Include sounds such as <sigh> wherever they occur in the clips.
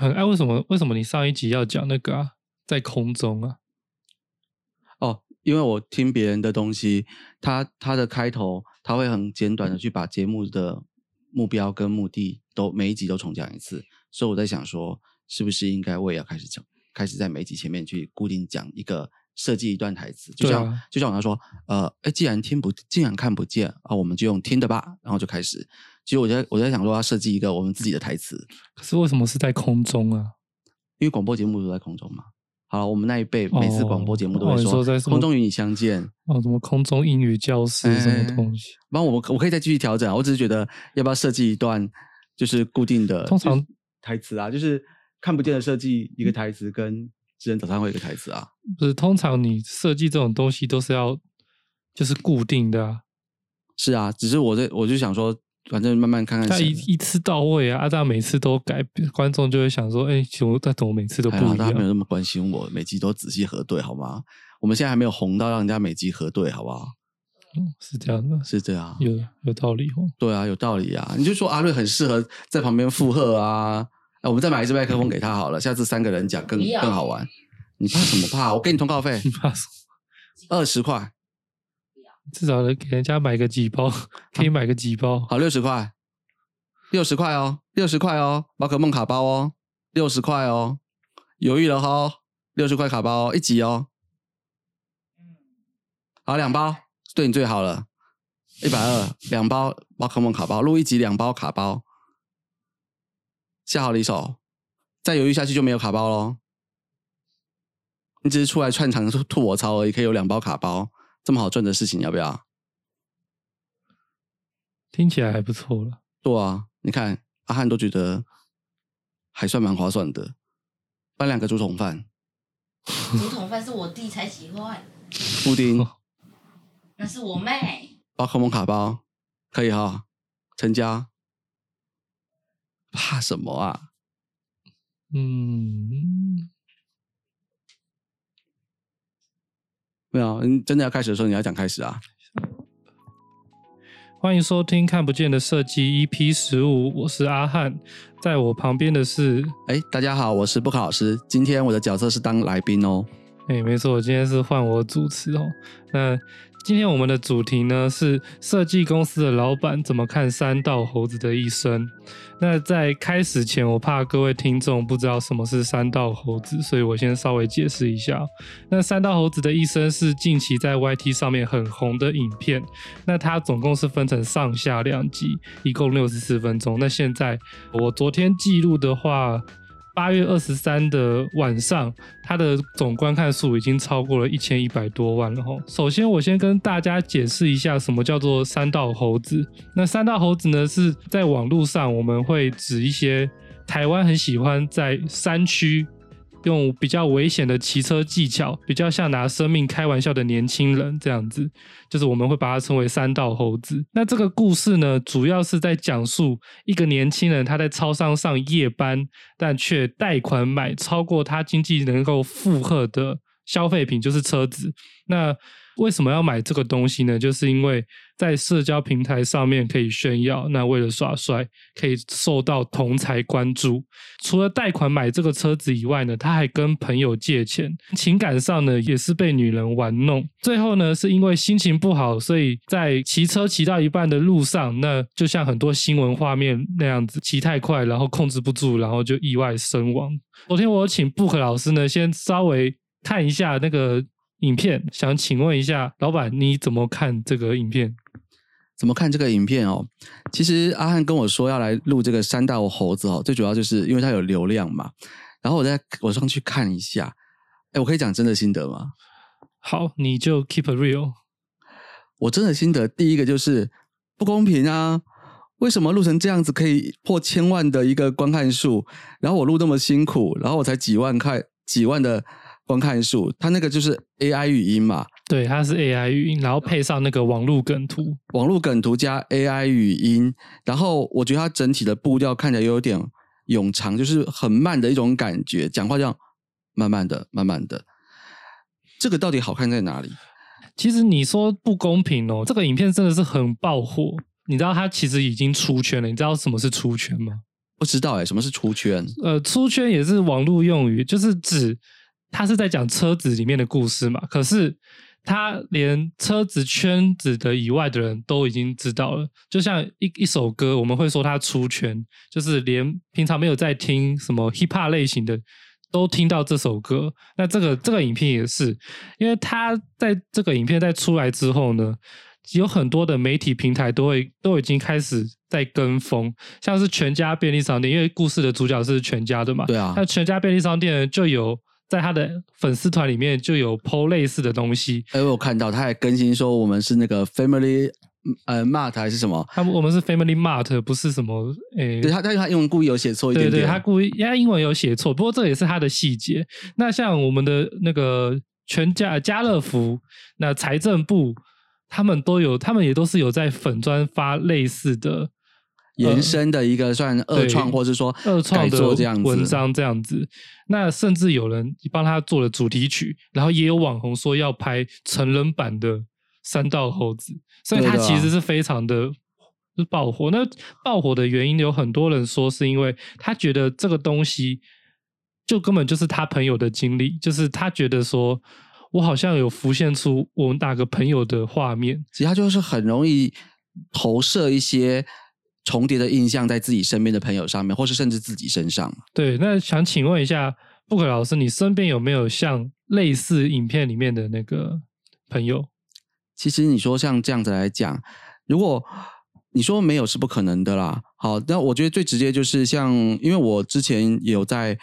很哎，为什么为什么你上一集要讲那个啊，在空中啊？哦，因为我听别人的东西，他他的开头他会很简短的去把节目的目标跟目的都每一集都重讲一次，所以我在想说，是不是应该我也要开始讲，开始在每一集前面去固定讲一个设计一段台词，就像、啊就像我刚说，呃，哎，既然听不，既然看不见啊，我们就用听的吧，然后就开始。其实我在我在想说，要设计一个我们自己的台词，可是为什么是在空中啊？因为广播节目都在空中嘛。好了，我们那一辈每次广播节目都会说说在空中与你相见”，哦，什么空中英语教室什么东西？然后我我可以再继续调整啊，我只是觉得要不要设计一段就是固定的，通常台词啊，就是看不见的设计一个台词，跟智能早餐会一个台词啊。不是，通常你设计这种东西都是要就是固定的啊，是啊，只是我在我就想说，反正慢慢看看他。一一次到位啊，阿大每次都改，观众就会想说，哎，请问但怎么每次都不一样？大家没有那么关心我，每集都仔细核对好吗？我们现在还没有红到让人家每集核对，好不好？嗯是这样的，是这样，有有道理哦。对啊，有道理啊。你就说阿瑞很适合在旁边附和啊，哎，我们再买一支麦克风给他好了，下次三个人讲更更好玩。你怕什么怕？我给你通告费 <laughs> 你怕什么？二十块，至少能给人家买个几包，<laughs> 可以买个几包。好六十块，六十块哦，六十块哦，宝可梦卡包哦，六十块哦，犹豫了哈，六十块卡包哦，一集哦，好两包，对你最好了，一百二两包宝可梦卡包，录一集两包卡包，下好离手，再犹豫下去就没有卡包喽。你只是出来串场吐吐我槽而已，可以有两包卡包，这么好赚的事情，要不要？听起来还不错了。对啊，你看阿汉都觉得还算蛮划算的，搬两个竹筒饭，竹筒饭是我弟才喜欢，布丁、那是我妹。宝可梦卡包，可以哈，成家。怕什么啊？嗯，没有，你真的要开始的时候，你要讲开始啊。欢迎收听《看不见的设计》EP 十五，我是阿汉，在我旁边的是，哎，大家好，我是布克老师，今天我的角色是当来宾哦。哎，没错，今天是换我主持哦。那今天我们的主题呢是设计公司的老板怎么看三道猴子的一生。那在开始前，我怕各位听众不知道什么是三道猴子，所以我先稍微解释一下。那三道猴子的一生是近期在 YT 上面很红的影片。那它总共是分成上下两集，一共六十四分钟。那现在我昨天记录的话，八月二十三的晚上，它的总观看数已经超过了一千一百多万了哈。首先，我先跟大家解释一下什么叫做三道猴子。那三道猴子呢，是在网络上我们会指一些台湾很喜欢在山区用比较危险的骑车技巧，比较像拿生命开玩笑的年轻人这样子，就是我们会把它称为三道猴子。那这个故事呢，主要是在讲述一个年轻人他在超商上夜班，但却贷款买超过他经济能够负荷的消费品，就是车子。那为什么要买这个东西呢？就是因为在社交平台上面可以炫耀，那为了耍帅，可以受到同才关注。除了贷款买这个车子以外呢，他还跟朋友借钱，情感上呢也是被女人玩弄。最后呢，是因为心情不好，所以在骑车骑到一半的路上，那就像很多新闻画面那样子，骑太快，然后控制不住，然后就意外身亡。昨天我有请布克老师呢，先稍微看一下那个影片，想请问一下老板，你怎么看这个影片？怎么看这个影片哦？其实阿汉跟我说要来录这个山大猴子哦，最主要就是因为它有流量嘛。然后我在我上去看一下，哎，我可以讲真的心得吗？好，你就 keep it real。我真的心得第一个就是不公平啊！为什么录成这样子可以破千万的一个观看数，然后我录那么辛苦，然后我才几万块几万的观看数，它那个就是 AI 语音嘛，对，它是 AI 语音，然后配上那个网络梗图。网络梗图加 AI 语音，然后我觉得它整体的步调看起来有点冗长，就是很慢的一种感觉，讲话这样慢慢的、慢慢的。这个到底好看在哪里？其实你说不公平哦，这个影片真的是很爆火。你知道它其实已经出圈了，你知道什么是出圈吗？不知道哎，什么是出圈？呃，出圈也是网络用语，就是指他是在讲车子里面的故事嘛。可是他连车子圈子的以外的人都已经知道了。就像一一首歌，我们会说它出圈，就是连平常没有在听什么 hip hop 类型的，都听到这首歌。那这个这个影片也是，因为他在这个影片在出来之后呢。有很多的媒体平台都会都已经开始在跟风，像是全家便利商店，因为故事的主角是全家的嘛。对啊。那全家便利商店就有在他的粉丝团里面就有 PO 类似的东西。哎，我看到他还更新说我们是那个 Family 呃 Mart 还是什么？他们我们是 Family Mart，不是什么诶。对他，但是他英文故意有写错一点点。对对，他故意，因为英文有写错，不过这也是他的细节。那像我们的那个全家家乐福，那财政部。他们都有，他们也都是有在粉砖发类似的延伸的一个算二创，或是说二创的这样文章这样子。那甚至有人帮他做了主题曲，然后也有网红说要拍成人版的《三道猴子》，所以他其实是非常的爆火。那爆火的原因有很多人说是因为他觉得这个东西就根本就是他朋友的经历，就是他觉得说。我好像有浮现出我们哪个朋友的画面，其实他就是很容易投射一些重叠的印象在自己身边的朋友上面，或是甚至自己身上。对，那想请问一下布克老师，你身边有没有像类似影片里面的那个朋友？其实你说像这样子来讲，如果你说没有是不可能的啦。好，那我觉得最直接就是像，因为我之前有在，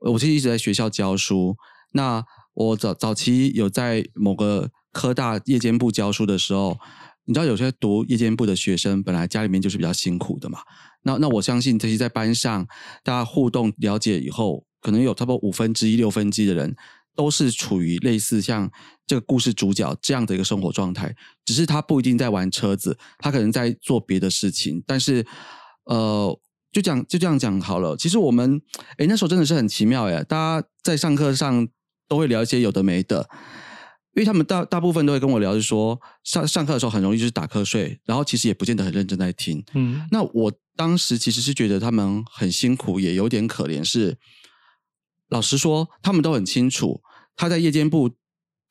我其实一直在学校教书，那。我早早期有在某个科大夜间部教书的时候，你知道有些读夜间部的学生本来家里面就是比较辛苦的嘛。那那我相信这些在班上大家互动了解以后，可能有差不多五分之一、六分之一的人都是处于类似像这个故事主角这样的一个生活状态，只是他不一定在玩车子，他可能在做别的事情。但是，呃，就讲就这样讲好了。其实我们哎那时候真的是很奇妙哎，大家在上课上。都会聊一些有的没的，因为他们大大部分都会跟我聊，是说上上课的时候很容易就是打瞌睡，然后其实也不见得很认真在听。嗯，那我当时其实是觉得他们很辛苦，也有点可怜。是老实说，他们都很清楚，他在夜间部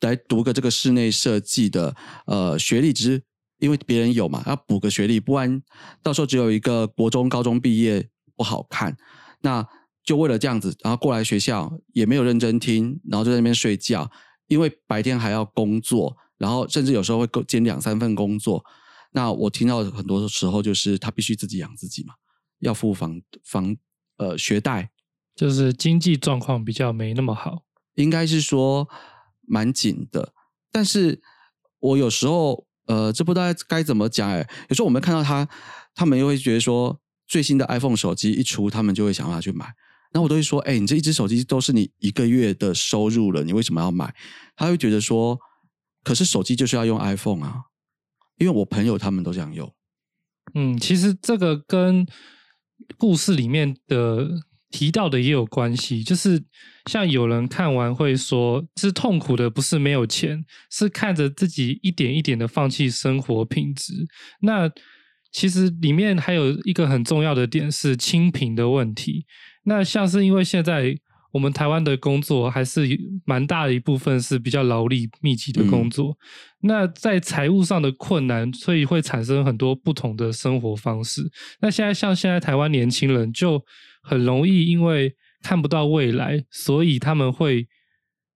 来读个这个室内设计的呃学历，只是因为别人有嘛，要补个学历，不然到时候只有一个国中、高中毕业不好看。那就为了这样子，然后过来学校也没有认真听，然后就在那边睡觉，因为白天还要工作，然后甚至有时候会兼两三份工作。那我听到很多时候就是他必须自己养自己嘛，要付房房呃学贷，就是经济状况比较没那么好，应该是说蛮紧的。但是我有时候呃，这不知道该怎么讲哎，有时候我们看到他，他们又会觉得说最新的 iPhone 手机一出，他们就会想要去买。那我都会说：“哎，你这一只手机都是你一个月的收入了，你为什么要买？”他会觉得说：“可是手机就是要用 iPhone 啊，因为我朋友他们都这样用。”嗯，其实这个跟故事里面的提到的也有关系，就是像有人看完会说：“是痛苦的，不是没有钱，是看着自己一点一点的放弃生活品质。”那其实里面还有一个很重要的点是清贫的问题。那像是因为现在我们台湾的工作还是蛮大的一部分是比较劳力密集的工作，那在财务上的困难，所以会产生很多不同的生活方式。那现在像现在台湾年轻人就很容易因为看不到未来，所以他们会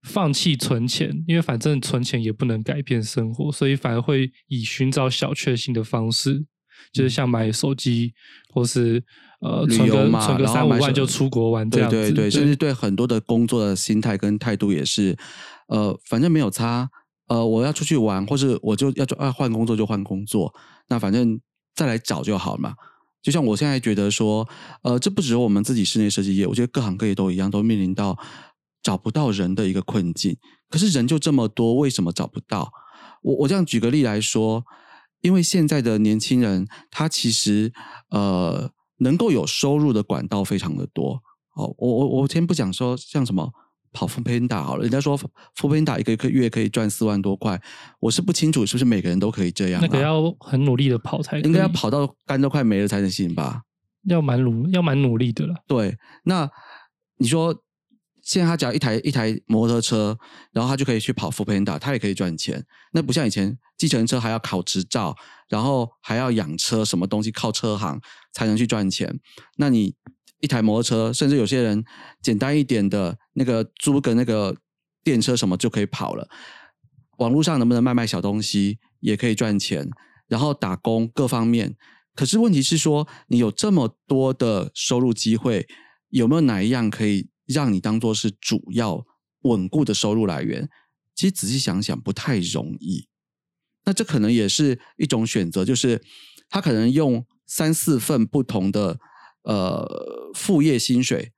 放弃存钱，因为反正存钱也不能改变生活，所以反而会以寻找小确幸的方式，就是像买手机或是。呃，存个存个三五万就出国玩，这样子，对对对，甚至对很多的工作的心态跟态度也是，呃，反正没有差，呃，我要出去玩，或是我就要要换工作就换工作，那反正再来找就好嘛。就像我现在觉得说，呃，这不只是我们自己室内设计业，我觉得各行各业都一样，都面临到找不到人的一个困境。可是人就这么多，为什么找不到？我我这样举个例来说，因为现在的年轻人，他其实呃。能够有收入的管道非常的多。哦，我我我先不讲说像什么跑富平打好了，人家说富平打一个月可以赚四万多块，我是不清楚是不是每个人都可以这样。那个要很努力的跑才，应该要跑到肝都快没了才能行吧？要蛮努要蛮努力的了。对，那你说现在他只要一台一台摩托车，然后他就可以去跑 f o o Panda，他也可以赚钱。那不像以前计程车还要考执照，然后还要养车，什么东西靠车行才能去赚钱。那你一台摩托车，甚至有些人简单一点的那个租个那个电车什么就可以跑了。网络上能不能卖卖小东西也可以赚钱，然后打工各方面。可是问题是说，你有这么多的收入机会，有没有哪一样可以让你当做是主要稳固的收入来源？其实仔细想想，不太容易。那这可能也是一种选择，就是他可能用三四份不同的呃副业薪水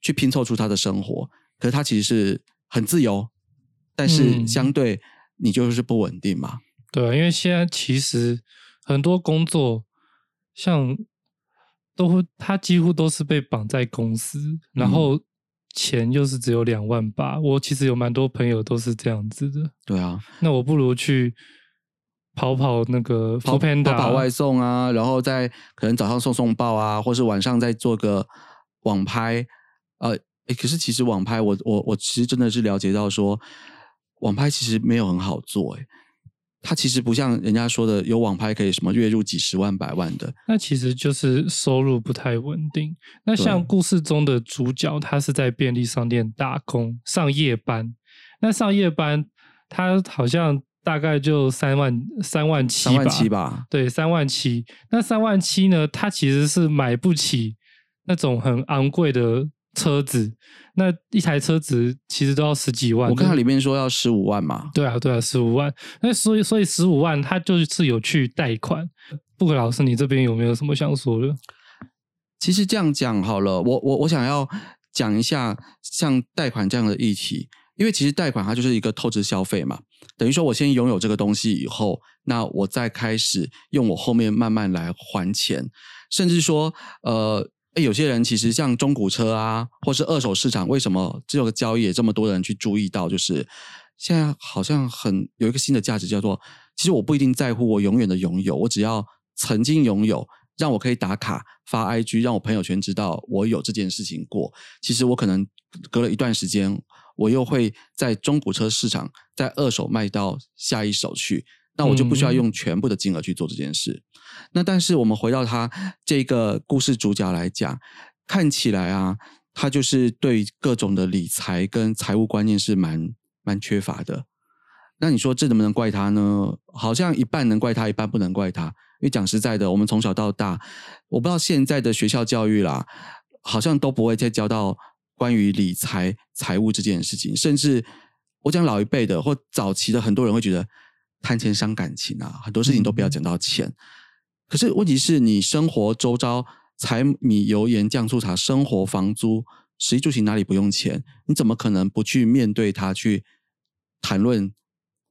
去拼凑出他的生活，可是他其实是很自由，但是嗯相对你就是不稳定嘛。对啊，因为现在其实很多工作，像都，他几乎都是被绑在公司，然嗯后钱又是只有两万八。我其实有蛮多朋友都是这样子的。对啊，那我不如去跑跑那个跑 Panda，跑跑外送啊，然后再可能早上送送报啊，或是晚上再做个网拍。呃，诶可是其实网拍我，我我其实真的是了解到说，网拍其实没有很好做、诶它其实不像人家说的有网拍可以什么月入几十万、百万的。那其实就是收入不太稳定。那像故事中的主角，他是在便利商店打工上夜班，那上夜班他好像大概就三万三万七三万七吧，对，三万七。那三万七呢？他其实是买不起那种很昂贵的车子，那一台车子其实都要十几万。我看它里面说要十五万嘛。对啊，对啊，十五万。那所以，所以十五万，它就是有去贷款。布克老师，你这边有没有什么想说的？其实这样讲好了，我我我想要讲一下像贷款这样的议题，因为其实贷款它就是一个透支消费嘛，等于说我先拥有这个东西以后，那我再开始用我后面慢慢来还钱，甚至说呃。诶有些人其实像中古车啊，或是二手市场，为什么这个交易也这么多人去注意到？就是现在好像很有一个新的价值，叫做其实我不一定在乎我永远的拥有，我只要曾经拥有，让我可以打卡发 IG，让我朋友圈知道我有这件事情过。其实我可能隔了一段时间，我又会在中古车市场在二手卖到下一手去，那我就不需要嗯用全部的金额去做这件事。那但是我们回到他这个故事主角来讲，看起来啊，他就是对各种的理财跟财务观念是蛮蛮缺乏的。那你说这能不能怪他呢？好像一半能怪他，一半不能怪他。因为讲实在的，我们从小到大，我不知道现在的学校教育啦，好像都不会再教到关于理财、财务这件事情。甚至我讲老一辈的或早期的，很多人会觉得谈钱伤感情啊，很多事情都不要讲到钱。可是问题是你生活周遭柴米油盐酱醋茶，生活房租、食衣住行哪里不用钱？你怎么可能不去面对它，去谈论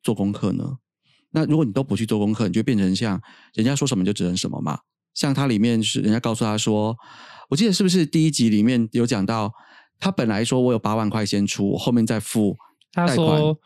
做功课呢？那如果你都不去做功课，你就变成像人家说什么就只能什么嘛。像它里面是人家告诉他说，我记得是不是第一集里面有讲到，他本来说我有八万块先出，我后面再付他说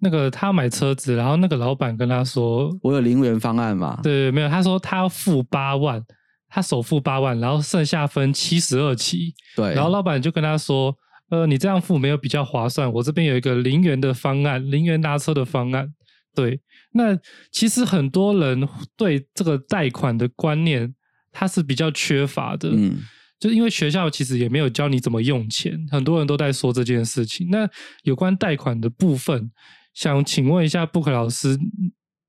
那个他买车子，然后那个老板跟他说，我有零元方案嘛。对，没有，他说他要付八万，他首付八万，然后剩下分七十二期，对，然后老板就跟他说，呃，你这样付没有比较划算，我这边有一个零元的方案，零元拿车的方案。对，那其实很多人对这个贷款的观念，他是比较缺乏的。嗯，就因为学校其实也没有教你怎么用钱，很多人都在说这件事情。那有关贷款的部分，想请问一下布克老师，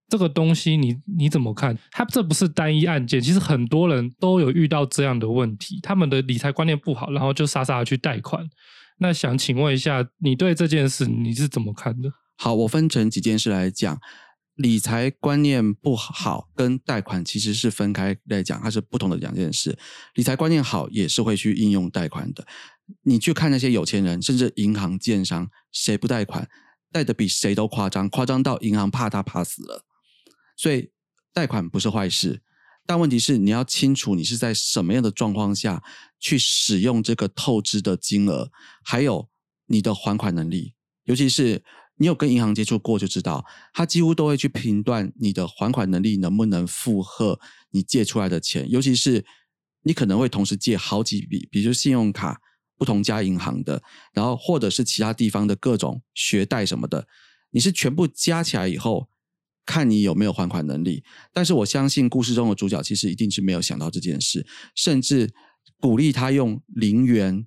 这个东西你你怎么看？它这不是单一案件，其实很多人都有遇到这样的问题，他们的理财观念不好，然后就傻傻的去贷款。那想请问一下，你对这件事你是怎么看的？好，我分成几件事来讲。理财观念不好跟贷款其实是分开来讲，它是不同的两件事。理财观念好也是会去应用贷款的。你去看那些有钱人，甚至银行、建商，谁不贷款？贷的比谁都夸张，夸张到银行怕他怕死了。所以贷款不是坏事，但问题是你要清楚你是在什么样的状况下去使用这个透支的金额，还有你的还款能力，尤其是。你有跟银行接触过就知道，他几乎都会去评断你的还款能力能不能负荷你借出来的钱，尤其是你可能会同时借好几笔，比如信用卡不同家银行的，然后或者是其他地方的各种学贷什么的，你是全部加起来以后，看你有没有还款能力。但是我相信故事中的主角其实一定是没有想到这件事，甚至鼓励他用零元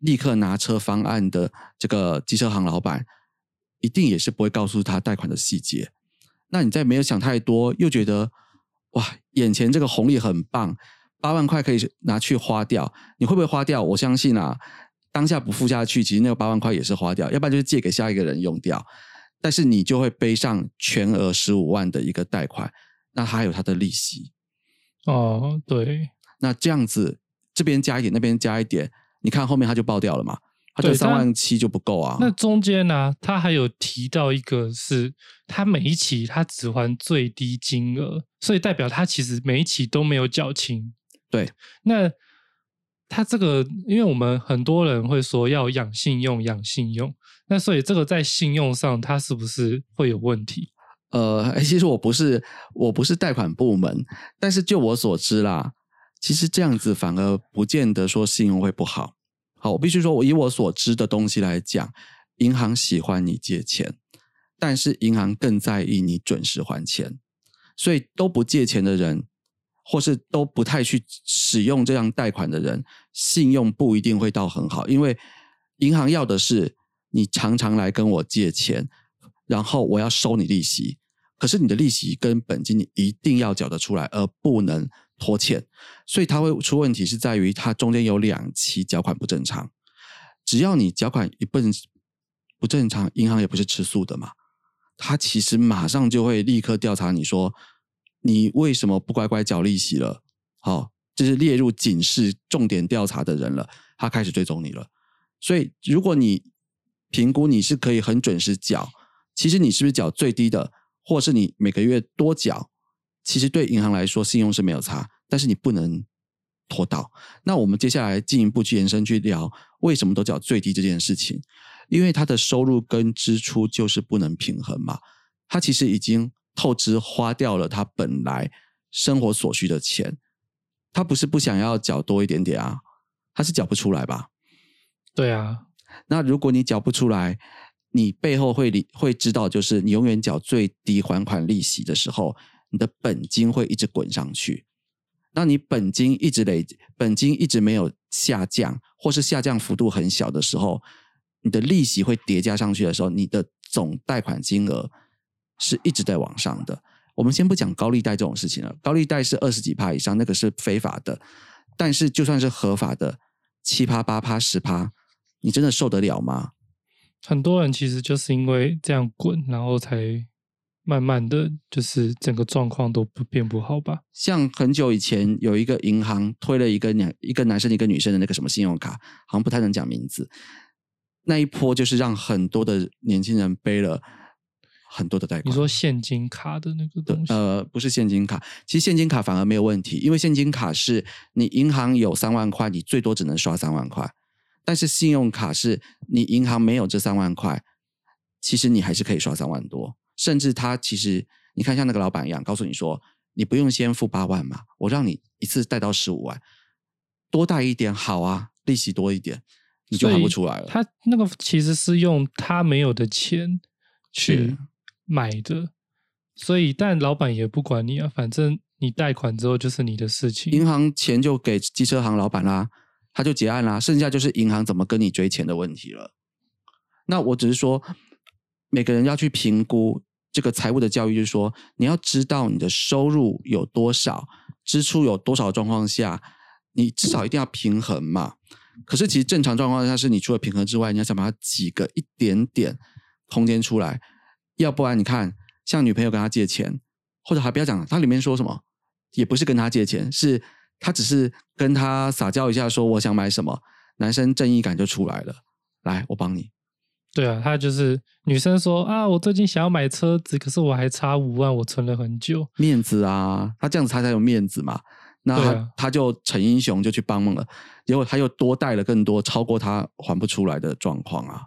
立刻拿车方案的这个机车行老板，一定也是不会告诉他贷款的细节。那你在没有想太多，又觉得哇，眼前这个红利很棒，八万块可以拿去花掉，你会不会花掉？我相信啊，当下不付下去，其实那个八万块也是花掉，要不然就是借给下一个人用掉。但是你就会背上全额十五万的一个贷款，那还有它的利息。哦，对，那这样子这边加一点，那边加一点，你看后面它就爆掉了嘛？它就三万七就不够啊。那中间呢、他还有提到一个是，他每一期他只还最低金额，所以代表他其实每一期都没有缴清。对，那他这个，因为我们很多人会说要养信用，养信用，那所以这个在信用上，它是不是会有问题？呃，哎 <laughs> 其实我不是我不是贷款部门，但是就我所知啦，其实这样子反而不见得说信用会不好。好，我必须说，我以我所知的东西来讲，银行喜欢你借钱，但是银行更在意你准时还钱，所以都不借钱的人，或是都不太去使用这样贷款的人，信用不一定会到很好，因为银行要的是你常常来跟我借钱，然后我要收你利息。可是你的利息跟本金你一定要缴得出来，而不能拖欠，所以它会出问题是在于它中间有两期缴款不正常。只要你缴款一不不正常，银行也不是吃素的嘛，它其实马上就会立刻调查你说你为什么不乖乖缴利息了，好、这是列入警示重点调查的人了，他开始追踪你了。所以如果你评估你是可以很准时缴，其实你是不是缴最低的，或是你每个月多缴，其实对银行来说信用是没有差，但是你不能拖到。那我们接下来进一步去延伸去聊为什么都缴最低这件事情，因为他的收入跟支出就是不能平衡嘛，他其实已经透支花掉了他本来生活所需的钱，他不是不想要缴多一点点啊，他是缴不出来吧？对啊，那如果你缴不出来，你背后会理会知道，就是你永远缴最低还款利息的时候，你的本金会一直滚上去。那你本金一直累，本金一直没有下降，或是下降幅度很小的时候，你的利息会叠加上去的时候，你的总贷款金额是一直在往上的。我们先不讲高利贷这种事情了，高利贷是二十几趴以上，那个是非法的。但是就算是合法的，七趴、八趴、十趴，你真的受得了吗？很多人其实就是因为这样滚，然后才慢慢的就是整个状况都不变不好吧？像很久以前有一个银行推了一个两一个男生一个女生的那个什么信用卡，好像不太能讲名字。那一波就是让很多的年轻人背了很多的贷款。你说现金卡的那个东西，呃，不是现金卡，其实现金卡反而没有问题，因为现金卡是你银行有三万块，你最多只能刷三万块，但是信用卡是你银行没有这三万块，其实你还是可以刷三万多，甚至他其实你看像那个老板一样，告诉你说你不用先付八万嘛，我让你一次贷到十五万，多贷一点好啊，利息多一点，你就还不出来了。他那个其实是用他没有的钱去是买的，所以但老板也不管你啊，反正你贷款之后就是你的事情。银行钱就给机车行老板啦，他就结案啦，剩下就是银行怎么跟你追钱的问题了。那我只是说，每个人要去评估这个财务的教育，就是说你要知道你的收入有多少，支出有多少状况下，你至少一定要平衡嘛。可是其实正常状况下，是你除了平衡之外，你要想把它挤个一点点空间出来，要不然你看，像女朋友跟他借钱，或者还不要讲，他里面说什么，也不是跟他借钱，是他只是跟他撒娇一下，说我想买什么，男生正义感就出来了，来，我帮你。对啊，他就是女生说啊，我最近想要买车子，可是我还差五万，我存了很久。面子啊，他这样子他才有面子嘛。那他、啊他就逞英雄就去帮忙了，结果他又多贷了更多，超过他还不出来的状况啊。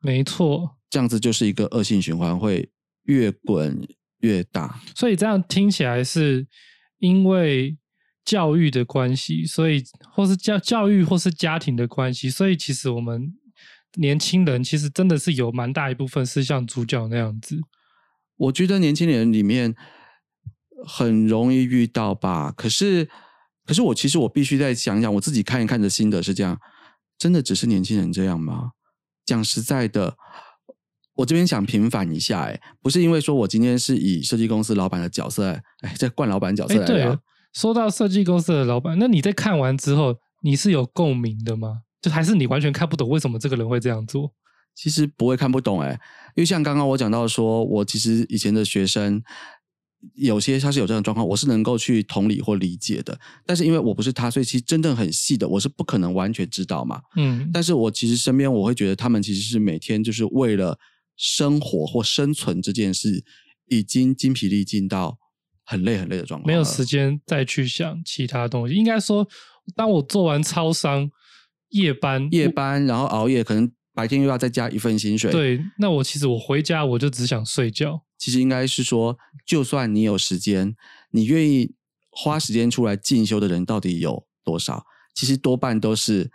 没错，这样子就是一个恶性循环，会越滚越大。所以这样听起来是因为教育的关系，所以或是教教育或是家庭的关系，所以其实我们年轻人其实真的是有蛮大一部分是像主角那样子。我觉得年轻人里面很容易遇到吧，可是可是我其实我必须再想想，我自己看一看的心得是这样，真的只是年轻人这样吗？讲实在的，我这边想平反一下，哎，不是因为说我今天是以设计公司老板的角色，哎，这惯老板角色哎，来聊对，，说到设计公司的老板，那你在看完之后，你是有共鸣的吗？就还是你完全看不懂为什么这个人会这样做？其实不会看不懂哎、因为像刚刚我讲到说，我其实以前的学生有些他是有这样的状况，我是能够去同理或理解的。但是因为我不是他，所以其实真正很细的，我是不可能完全知道嘛。嗯，但是我其实身边我会觉得他们其实是每天就是为了生活或生存这件事，已经精疲力尽到很累很累的状况，没有时。间再去想其他东西。应该说，当我做完超商夜班，夜班，然后熬夜，可能白天又要再加一份薪水。，对，那我其实我回家我就只想睡觉。其实应该是说，就算你有时间，你愿意花时间出来进修的人到底有多少？其实多半都是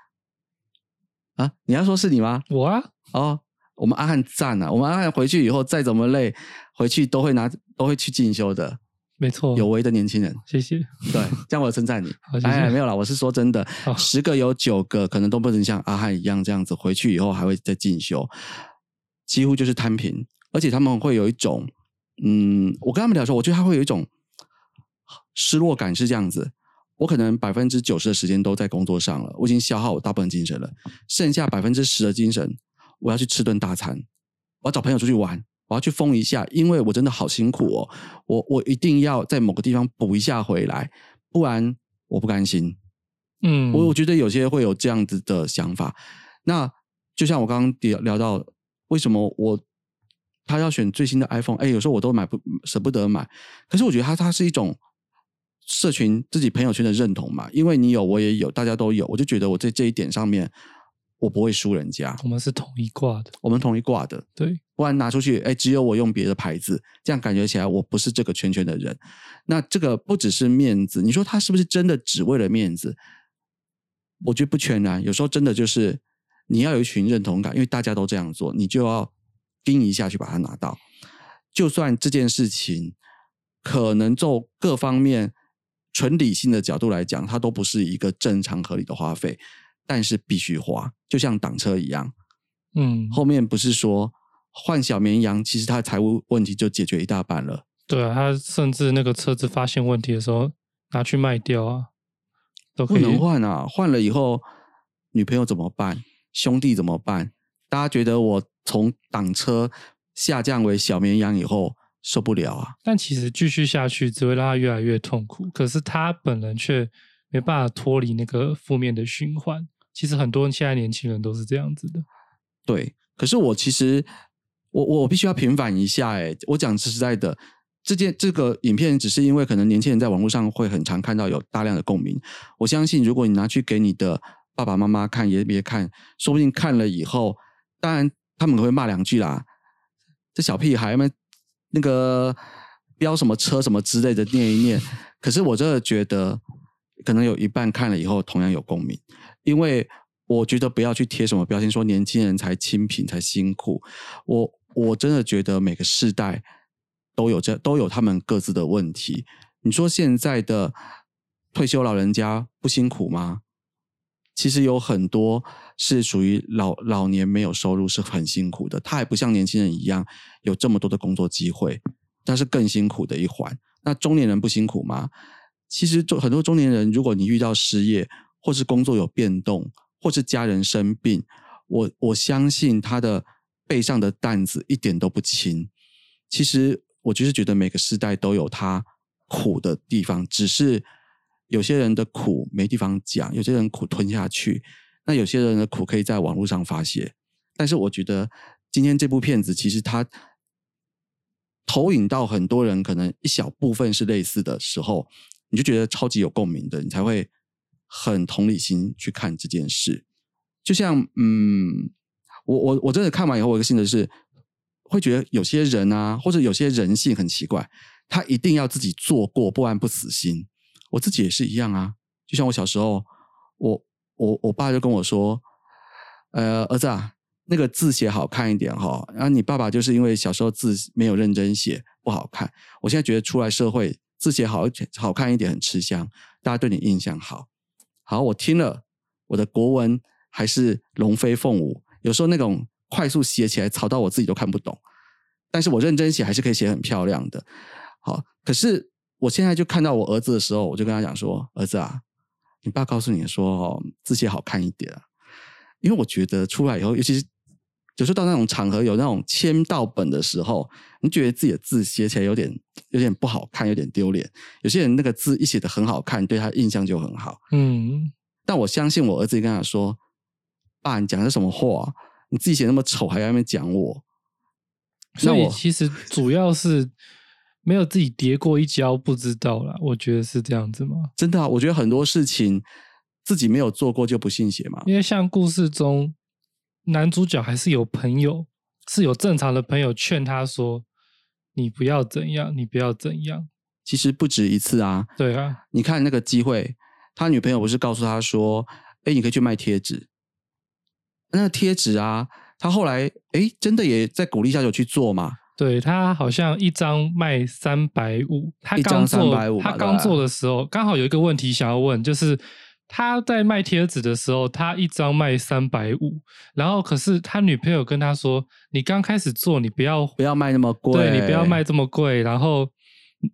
啊，你要说是你吗？我啊，哦，我们阿汉赞啊，我们阿汉回去以后再怎么累，回去都会拿都会去进修的，没错，有为的年轻人。谢谢。对，这样我称赞你哎，没有啦，我是说真的，十个有九个可能都不能像阿汉一样这样子，回去以后还会再进修，几乎就是摊平，而且他们会有一种，嗯，我跟他们聊说，我觉得他会有一种失落感，是这样子。我可能百分之九十的时间都在工作上了，我已经消耗我大部分精神了，剩下百分之十的精神，我要去吃顿大餐，我要找朋友出去玩，我要去疯一下，因为我真的好辛苦哦，我我一定要在某个地方补一下回来，不然我不甘心。嗯，我我觉得有些会有这样子的想法。那就像我刚刚聊聊到，为什么我他要选最新的 iPhone？哎，有时候我都买不舍不得买，可是我觉得它它是一种社群自己朋友圈的认同嘛，因为你有我也有，大家都有，我就觉得我在这一点上面我不会输人家，我们是同一挂的，我们同一挂的。对，不然拿出去，哎，只有我用别的牌子，这样感觉起来我不是这个圈圈的人。那这个不只是面子，你说他是不是真的只为了面子？我觉得不全然，有时候真的就是你要有一群认同感，因为大家都这样做，你就要盯一下去把它拿到。就算这件事情可能就各方面纯理性的角度来讲，它都不是一个正常合理的花费，但是必须花，就像挡车一样。嗯，后面不是说换小绵羊，其实他的财务问题就解决一大半了。对啊，他甚至那个车子发现问题的时候拿去卖掉啊，都可不。能换啊，换了以后女朋友怎么办？兄弟怎么办？大家觉得我从挡车下降为小绵羊以后受不了啊？但其实继续下去只会让他越来越痛苦，可是他本人却没办法脱离那个负面的循环。其实很多现在年轻人都是这样子的。对，可是我其实我我必须要平反一下、欸，我讲实在的，这件这个影片只是因为可能年轻人在网络上会很常看到有大量的共鸣。我相信，如果你拿去给你的爸爸妈妈看，也别看，说不定看了以后，当然他们可能会骂两句啦，这小屁孩们那个飙什么车什么之类的念一念。可是我真的觉得，可能有一半看了以后同样有共鸣，因为我觉得不要去贴什么标签，说年轻人才清贫才辛苦。我我真的觉得每个世代都有这都有他们各自的问题。你说现在的退休老人家不辛苦吗？其实有很多是属于老老年没有收入，是很辛苦的。他还不像年轻人一样有这么多的工作机会，但是更辛苦的一环。那中年人不辛苦吗？其实中很多中年人，如果你遇到失业，或是工作有变动，或是家人生病，我我相信他的背上的担子一点都不轻。其实我就是觉得每个时代都有他苦的地方，只是有些人的苦没地方讲，有些人苦吞下去，那有些人的苦可以在网络上发泄。但是我觉得今天这部片子其实它投影到很多人可能一小部分是类似的时候，你就觉得超级有共鸣的，你才会很同理心去看这件事。就像嗯，我我我真的看完以后，我一个心得是，会觉得有些人啊，或者有些人性很奇怪，他一定要自己做过，不然不死心。我自己也是一样啊。就像我小时候，我我我爸就跟我说，呃，儿子啊，那个字写好看一点哈。然后你爸爸就是因为小时候字没有认真写，不好看。我现在觉得出来社会字写好好看一点很吃香，大家对你印象好。好，我听了，我的国文还是龙飞凤舞，有时候那种快速写起来吵到我自己都看不懂，但是我认真写还是可以写很漂亮的。好，可是我现在就看到我儿子的时候，我就跟他讲说：“儿子啊。”你爸告诉你说：“哦，字写好看一点啊。”因为我觉得出来以后，尤其是有时候到那种场合有那种签到本的时候，你觉得自己的字写起来有点有点不好看，有点丢脸。有些人那个字一写的很好看，对他印象就很好。嗯，但我相信我儿子跟他说：“爸，你讲的是什么话？你自己写那么丑，还在那边讲我。”所以其实 <laughs> 主要是。没有自己跌过一跤，不知道啦。我觉得是这样子吗？真的啊，我觉得很多事情自己没有做过就不信邪嘛。因为像故事中男主角还是有朋友，是有正常的朋友劝他说：“你不要怎样，你不要怎样。”其实不止一次啊。对啊，你看那个机会，他女朋友不是告诉他说：“哎，你可以去卖贴纸。”那个贴纸啊，他后来哎，真的也在鼓励下有去做嘛。对他好像一张卖三百五，他刚做他刚做的时候，刚好有一个问题想要问，就是他在卖贴纸的时候，他一张卖三百五，然后可是他女朋友跟他说：“你刚开始做，你不要不要卖那么贵，对你不要卖这么贵。”然后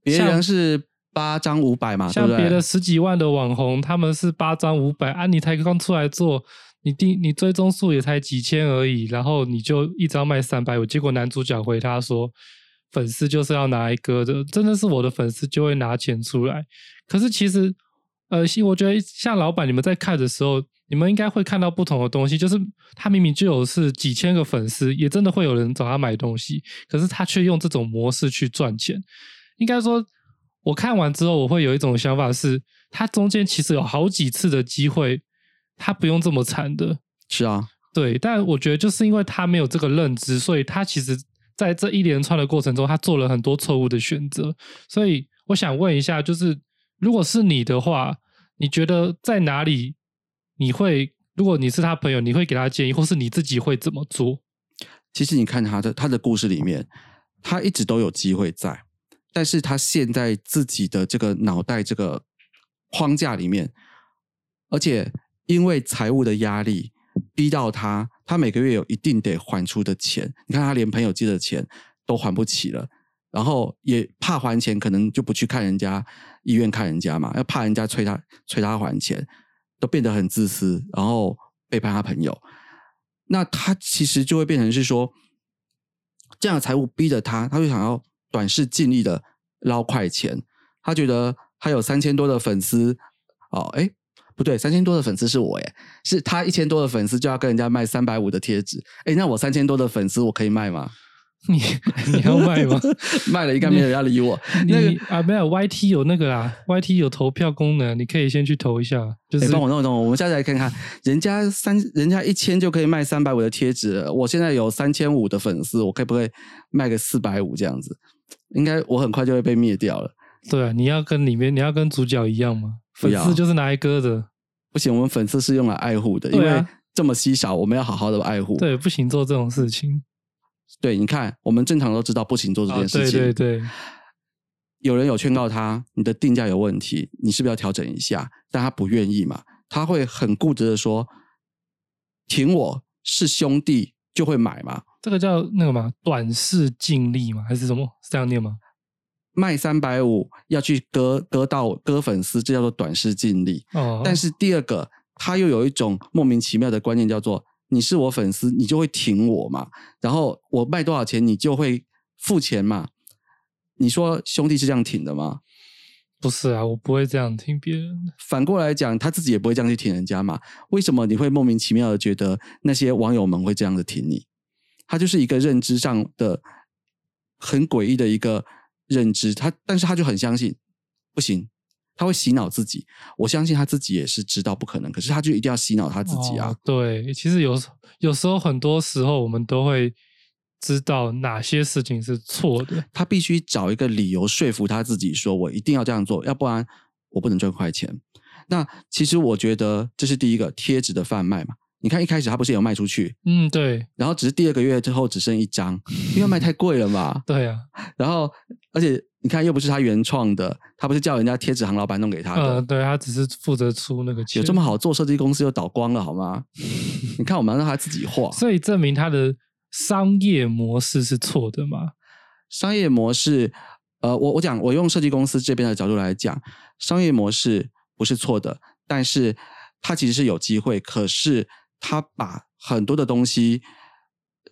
别人是八张五百嘛，像别的十几万的网红，他们是八张五百啊，你才刚出来做。你第你追踪数也才几千而已，然后你就一张卖三百五，结果男主角回他说：“粉丝就是要拿来割的，真的是我的粉丝就会拿钱出来。”可是其实，呃，我觉得像老板你们在看的时候，你们应该会看到不同的东西，就是他明明就有是几千个粉丝，也真的会有人找他买东西，可是他却用这种模式去赚钱。应该说，我看完之后，我会有一种想法是，他中间其实有好几次的机会。他不用这么惨的，是啊，对，但我觉得就是因为他没有这个认知，所以他其实在这一连串的过程中，他做了很多错误的选择。所以我想问一下，就是如果是你的话，你觉得在哪里你会？如果你是他朋友，你会给他建议，或是你自己会怎么做？其实你看他的他的故事里面，他一直都有机会在，但是他现在自己的这个脑袋这个框架里面，而且。因为财务的压力逼到他，他每个月有一定得还出的钱。你看他连朋友借的钱都还不起了，然后也怕还钱，可能就不去看人家医院看人家嘛，要怕人家催他催他还钱，都变得很自私，然后背叛他朋友。那他其实就会变成是说，这样的财务逼着他，他就想要短视尽力的捞快钱。他觉得他有三千多的粉丝，哦，哎。不对，三千多的粉丝是我耶，是他一千多的粉丝就要跟人家卖三百五的贴纸，哎，那我三千多的粉丝我可以卖吗？你 <laughs> 你要卖吗？<laughs> 卖了应该没有人要理我。那个啊，没有 YT 有那个啦，YT 有投票功能，你可以先去投一下。就是帮我弄弄，我们下次来看看，人家三人家一千就可以卖三百五的贴纸，我现在有三千五的粉丝，我可不可以卖个四百五这样子？应该我很快就会被灭掉了。对啊，你要跟里面你要跟主角一样吗？粉丝就是拿来割的，不行，我们粉丝是用来爱护的，因为这么稀少，我们要好好的爱护。对，不行做这种事情。对，你看，我们正常都知道不行做这件事情。对对对，有人有劝告他，你的定价有问题，你是不是要调整一下？但他不愿意嘛，他会很固执的说，挺我是兄弟就会买嘛。这个叫那个嘛，短视尽力嘛，还是什么？是这样念吗？卖三百五要去割割到割粉丝，这叫做短视尽力。哦。但是第二个，他又有一种莫名其妙的观念，叫做你是我粉丝，你就会挺我嘛。然后我卖多少钱，你就会付钱嘛。你说兄弟是这样挺的吗？不是啊，我不会这样听别人。反过来讲，他自己也不会这样去挺人家嘛。为什么你会莫名其妙的觉得那些网友们会这样子挺你？他就是一个认知上的很诡异的一个。认知他，但是他就很相信，不行，他会洗脑自己。我相信他自己也是知道不可能，可是他就一定要洗脑他自己啊。对，其实有有时候很多时候我们都会知道哪些事情是错的，他必须找一个理由说服他自己，说我一定要这样做，要不然我不能赚快钱。那其实我觉得这是第一个贴纸的贩卖嘛。你看一开始他不是有卖出去，嗯，对然后只是第二个月之后只剩一张，因为卖太贵了嘛。<laughs> 对啊，然后而且你看又不是他原创的，他不是叫人家贴纸行老板弄给他的，呃，对他只是负责出那个钱，有这么好做，设计公司又倒光了好吗？<laughs> 你看我们让他自己画，所以证明他的商业模式是错的嘛？商业模式，呃，我我讲，我用设计公司这边的角度来讲，商业模式不是错的，但是它其实是有机会，可是他把很多的东西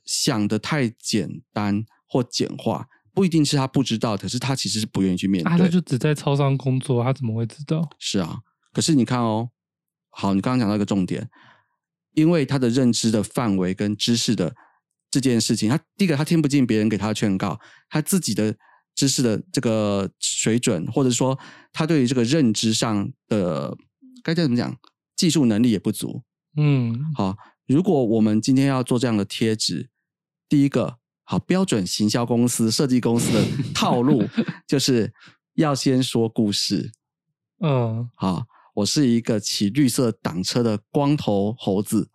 想的太简单或简化，不一定是他不知道，可是他其实是不愿意去面对。啊，他就只在超商工作，他怎么会知道？是啊，可是你看哦，好，你刚刚讲到一个重点，因为他的认知的范围跟知识的这件事情，他第一个他听不进别人给他的劝告，他自己的知识的这个水准，或者说他对于这个认知上的该怎么讲，技术能力也不足。嗯，好，如果我们今天要做这样的贴纸，第一个好标准行销公司、设计公司的套路 <laughs> 就是要先说故事。嗯，好，我是一个骑绿色挡车的光头猴子，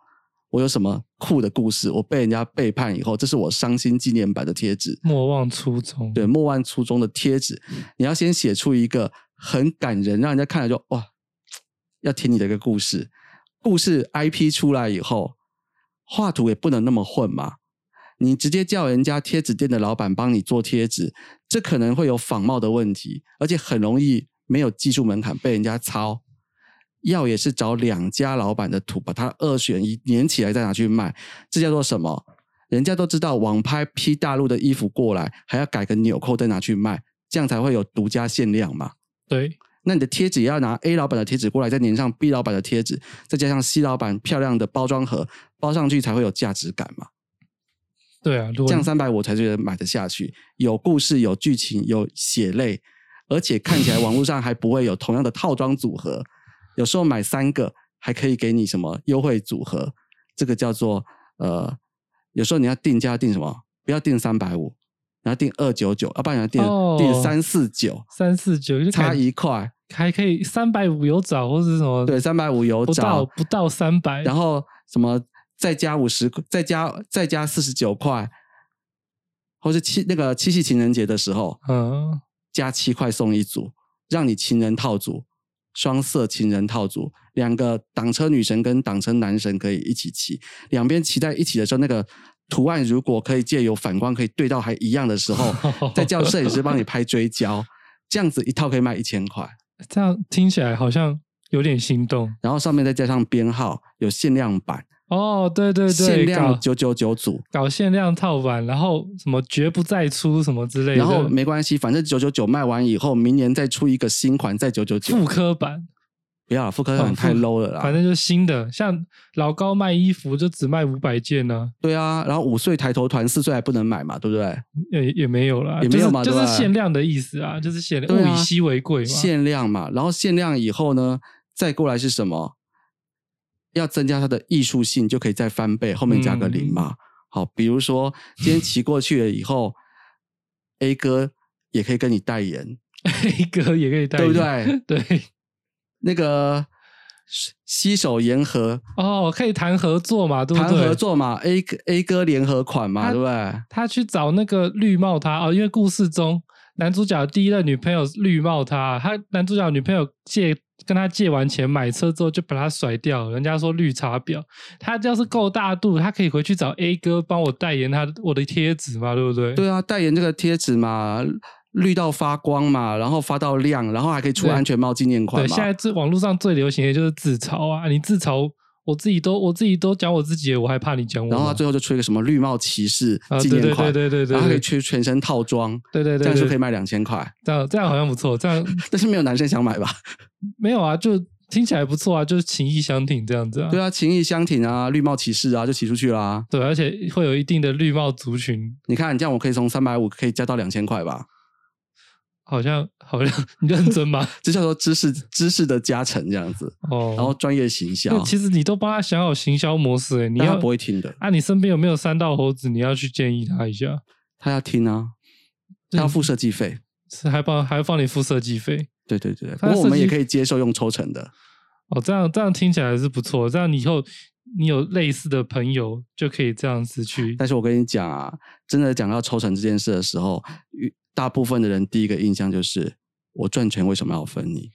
我有什么酷的故事？我被人家背叛以后，这是我伤心纪念版的贴纸。莫忘初衷。对，莫忘初衷的贴纸，你要先写出一个很感人，让人家看了就哇，要听你的一个故事。故事 IP 出来以后，画图也不能那么混嘛。你直接叫人家贴纸店的老板帮你做贴纸，这可能会有仿冒的问题，而且很容易没有技术门槛被人家抄。要也是找两家老板的图，把它二选一粘起来再拿去卖，这叫做什么？人家都知道网拍批大陆的衣服过来，还要改个纽扣再拿去卖，这样才会有独家限量嘛。对，那你的贴纸也要拿 A 老板的贴纸过来，再粘上 B 老板的贴纸，再加上 C 老板漂亮的包装盒，包上去才会有价值感嘛。对啊，如果这样三百我才觉得买得下去，有故事、有剧情、有血泪，而且看起来网络上还不会有同样的套装组合。有时候买三个还可以给你什么优惠组合，这个叫做呃，有时候你要定价定什么，不要定三百五，你要定二九九，要不然你要定、哦。定三四九，三四九就差一块。还可以三百五有找，或是什么对，三百五有不到找，不到三百，然后什么再加五十，再加再加四十九块，或是七那个七夕情人节的时候，嗯，加七块送一组，让你情人套组、双色情人套组，两个挡车女神跟挡车男神可以一起骑，两边骑在一起的时候，那个图案如果可以借由反光可以对到还一样的时候，<laughs> 再叫摄影师帮你拍追焦，这样子一套可以卖一千块，这样听起来好像有点心动然后上面再加上编号，有限量版，哦。对对对，限量搞九九九组。搞限量套版，然后什么绝不再出什么之类的，然后没关系，反正九九九卖完以后，明年再出一个新款，再九九九。复刻版，不要了，复刻哦版太 low 了啦。反正就是新的，像老高卖衣服就只卖五百件呢、对啊，然后五岁抬头团，四岁还不能买嘛，对不对？也也没有啦，也没有嘛就是就是限量的意思啊，就是限量，啊物以稀为贵嘛。限量嘛，然后限量以后呢，再过来是什么？要增加它的艺术性，就可以再翻倍，后面加个零嗯嘛。好，比如说今天骑过去了以后，A 哥也可以跟你代言，<laughs> A 哥也可以代言对不？对？<laughs> 对，那个携手言和哦，可以谈合作嘛，对不对？谈合作嘛，A 哥 A 哥联合款嘛，他对不对？他去找那个绿帽他哦，因为故事中男主角的第一任女朋友绿帽他，他男主角女朋友借跟他借完钱买车之后就把他甩掉了，人家说绿茶婊。他要是够大度，他可以回去找 A 哥帮我代言他我的贴纸嘛，对不对？对啊，代言这个贴纸嘛，绿到发光嘛，然后发到亮，然后还可以出安全帽纪念款对，嘛。现在这网络上最流行的就是自嘲啊！你自嘲，我自己都我自己都讲我自己，我还怕你讲我？然后他最后就出一个什么绿帽骑士纪念款，对对对对，然后可以对出全身套装，对对对对，这样就可以卖两千块。这样这样好像不错，这样 <laughs> 但是没有男生想买吧？<laughs> 没有啊，就听起来不错啊，就是情意相挺这样子啊。对啊，情意相挺啊，绿帽骑士啊，就骑出去啦。对，而且会有一定的绿帽族群，你看，这样我可以从三百五可以加到两千块吧？好像 <laughs> 好像你认真吗？<laughs> 这叫做知识知识的加成这样子，哦，然后专业行销，其实你都帮他想好行销模式欸，你要不会听的，啊，你身边有没有三道猴子？你要去建议他一下，他要听啊，他要付设计费。是还帮还要帮你付设计费，对对对，不它过我们也可以接受用抽成的。哦，这样这样听起来是不错。这样以后你有类似的朋友，就可以这样子去。但是我跟你讲啊，真的讲到抽成这件事的时候，与大部分的人第一个印象就是我赚钱为什么要分你？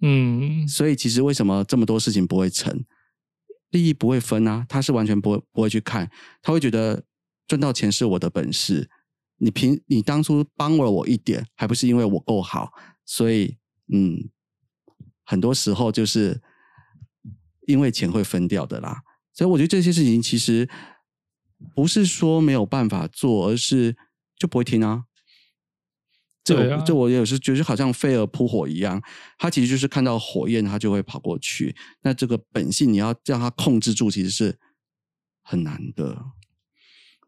嗯，所以其实为什么这么多事情不会成？利益不会分啊，他是完全不会不会去看，他会觉得赚到钱是我的本事。你凭你当初帮了我一点，还不是因为我够好？所以嗯，很多时候就是因为钱会分掉的啦。所以我觉得这些事情其实不是说没有办法做，而是就不会听啊。这这我也有时觉得好像飞蛾扑火一样，它其实就是看到火焰，它就会跑过去。那这个本性你要让它控制住，其实是很难的。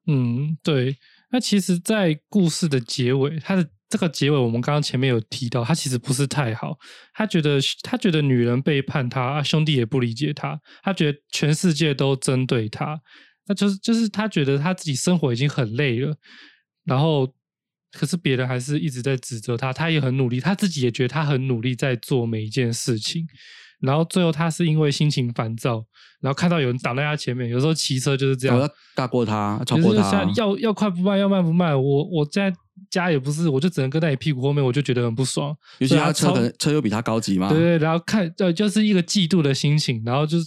嗯，对。那其实，在故事的结尾，他的这个结尾，我们刚刚前面有提到，他其实不是太好。他觉得他觉得女人背叛他，啊、兄弟也不理解他，他觉得全世界都针对他。那就是就是他觉得他自己生活已经很累了，然后可是别人还是一直在指责他，他也很努力，他自己也觉得他很努力在做每一件事情。然后最后他是因为心情烦躁，然后看到有人挡在他前面，有时候骑车就是这样，大过他，超就是过他像，要要快不慢，要慢不慢。我我在家也不是，我就只能跟在你屁股后面，我就觉得很不爽。尤其他车可能车又比他高级嘛。对对，然后看呃，就是一个嫉妒的心情，然后就是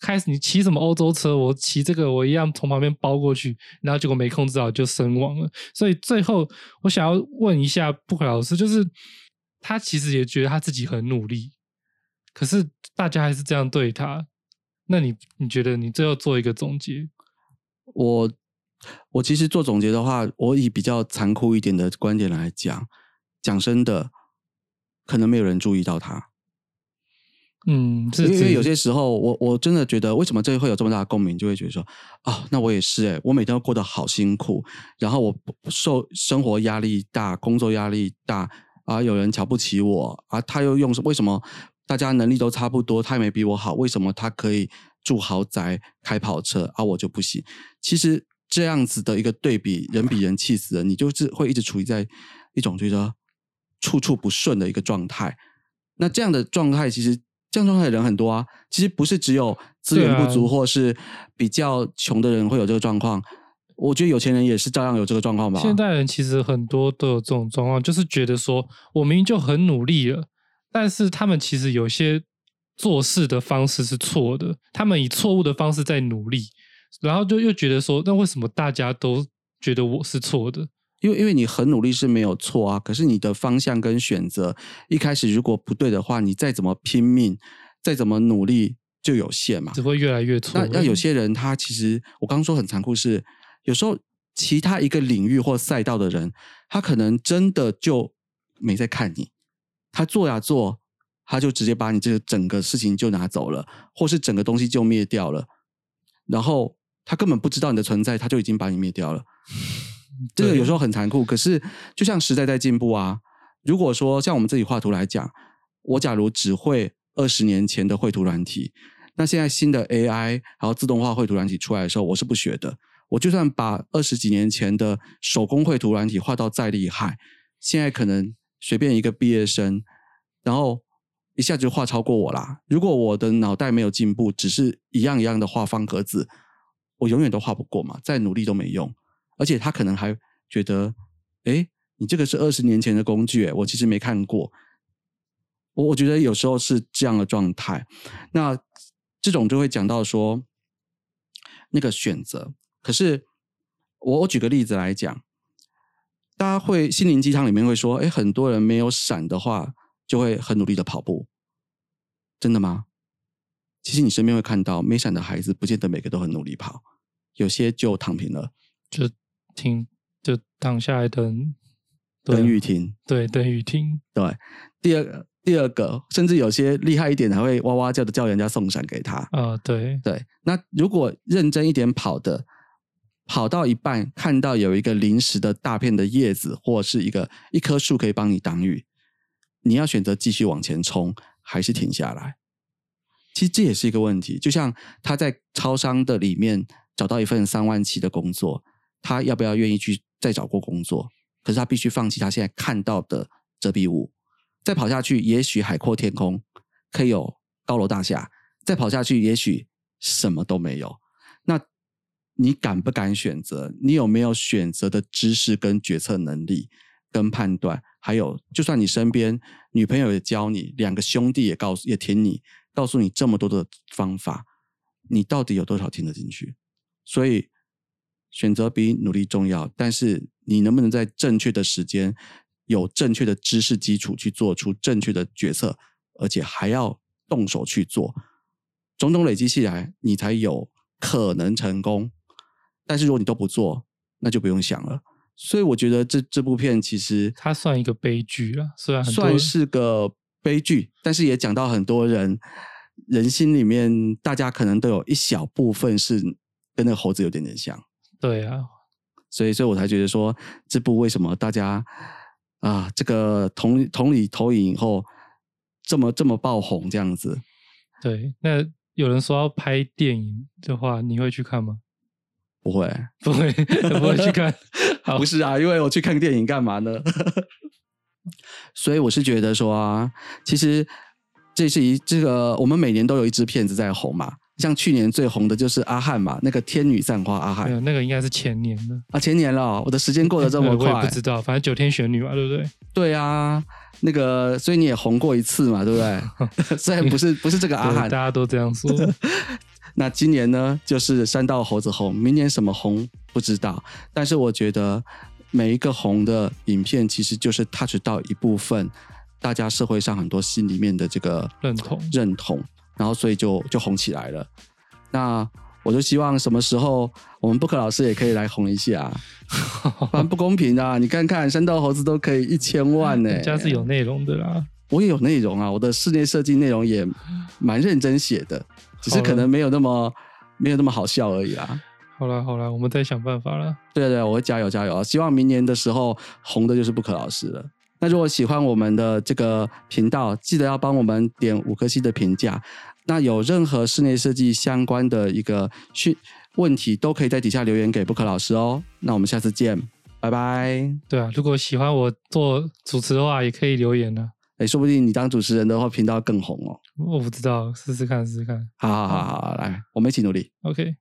开始你骑什么欧洲车，我骑这个我一样从旁边包过去，然后结果没控制好就身亡了。所以最后我想要问一下布克老师，就是他其实也觉得他自己很努力，可是大家还是这样对他。那你你觉得你最后做一个总结？我我其实做总结的话，我以比较残酷一点的观点来讲，讲真的，可能没有人注意到他，嗯，是因为有些时候，我我真的觉得，为什么这会有这么大的共鸣，就会觉得说，啊、那我也是哎、我每天都过得好辛苦，然后我受生活压力大，工作压力大啊，有人瞧不起我啊，他又用什为什么大家能力都差不多，他也没比我好，为什么他可以住豪宅、开跑车啊，我就不行？其实这样子的一个对比，人比人气死人，你就是会一直处于在一种觉得处处不顺的一个状态。那这样的状态，其实这样状态的人很多啊。其实不是只有资源不足或是比较穷的人会有这个状况，我觉得有钱人也是照样有这个状况吧。现代人其实很多都有这种状况，就是觉得说我明明就很努力了，但是他们其实有些做事的方式是错的，他们以错误的方式在努力，然后就又觉得说，那为什么大家都觉得我是错的？因为因为你很努力是没有错啊，可是你的方向跟选择一开始如果不对的话，你再怎么拼命，再怎么努力就有限嘛只。会越来越错。那那有些人他其实我刚刚说很残酷是，有时候其他一个领域或赛道的人，他可能真的就没在看你，他做呀做，他就直接把你这个整个事情就拿走了，或是整个东西就灭掉了，然后他根本不知道你的存在，他就已经把你灭掉了。这个有时候很残酷，可是就像时代在进步啊。如果说像我们自己画图来讲，我假如只会二十年前的绘图软体，那现在新的 AI 还有自动化绘图软体出来的时候，我是不学的。我就算把二十几年前的手工绘图软体画到再厉害，现在可能随便一个毕业生，然后一下子就画超过我啦。如果我的脑袋没有进步，只是一样一样的画方格子，我永远都画不过嘛，再努力都没用。而且他可能还觉得，哎，你这个是二十年前的工具，我其实没看过。我我觉得有时候是这样的状态，那这种就会讲到说那个选择。可是我我举个例子来讲，大家会心灵鸡汤里面会说，哎，很多人没有闪的话，就会很努力的跑步，真的吗？其实你身边会看到，没闪的孩子，不见得每个都很努力跑，有些就躺平了，就停就躺下来等等雨停。对等雨停，对，第二个第二个，甚至有些厉害一点，还会哇哇叫的叫人家送伞给他。啊、对，对，那如果认真一点跑的，跑到一半看到有一个临时的大片的叶子，或是一个一棵树可以帮你挡雨，你要选择继续往前冲，还是停下来？其实这也是一个问题。就像他在超商的里面找到一份三万七的工作，他要不要愿意去再找过工作？可是他必须放弃他现在看到的遮蔽物，再跑下去，也许海阔天空，可以有高楼大厦；再跑下去，也许什么都没有。那你敢不敢选择？你有没有选择的知识跟决策能力跟判断？还有，就算你身边女朋友也教你，两个兄弟也告诉也听你，告诉你这么多的方法，你到底有多少听得进去？所以选择比努力重要，但是你能不能在正确的时间，有正确的知识基础去做出正确的决策，而且还要动手去做，种种累积起来，你才有可能成功。但是如果你都不做，那就不用想了。所以我觉得这这部片其实它算一个悲剧啊，虽然算是个悲剧，但是也讲到很多人人心里面，大家可能都有一小部分是跟那个猴子有点点像，对啊，所以所以我才觉得说这部为什么大家啊这个同同理投影以后这么这么爆红这样子，对。那有人说要拍电影的话，你会去看吗？不会 <laughs> 不会，不会去看。<laughs> 好不是啊，因为我去看电影干嘛呢？<laughs> 所以我是觉得说啊，其实这是一这个我们每年都有一支片子在红嘛，像去年最红的就是阿汉嘛，那个《天女散花》阿汉，那个应该是前年的，啊，前年了哦，我的时间过得这么我也快不，知道，反正九天玄女嘛，对不对？对啊，那个所以你也红过一次嘛，对不对？<laughs> 虽然不是不是这个阿汉大，家都这样说。<laughs> 那今年呢，就是山道猴子红，明年什么红不知道。但是我觉得每一个红的影片，其实就是 touch 到一部分大家社会上很多心里面的这个认同认同，然后所以就就红起来了。那我就希望什么时候我们布克老师也可以来红一下，<laughs> 不然不公平啊！你看看山道猴子都可以一千万呢、人家是有内容的啦。我也有内容啊，我的室内设计内容也蛮认真写的，只是可能没有那么没有那么好笑而已啊。好了好了，我们再想办法了。对对，我会加油加油啊！希望明年的时候红的就是布克老师了。那如果喜欢我们的这个频道，记得要帮我们点五颗星的评价。那有任何室内设计相关的一个讯问题，都可以在底下留言给布克老师哦。那我们下次见，拜拜。对啊，如果喜欢我做主持的话，也可以留言呢。哎，说不定你当主持人的话，频道更红哦。我不知道，试试看，试试看。好好好好，来，我们一起努力。OK。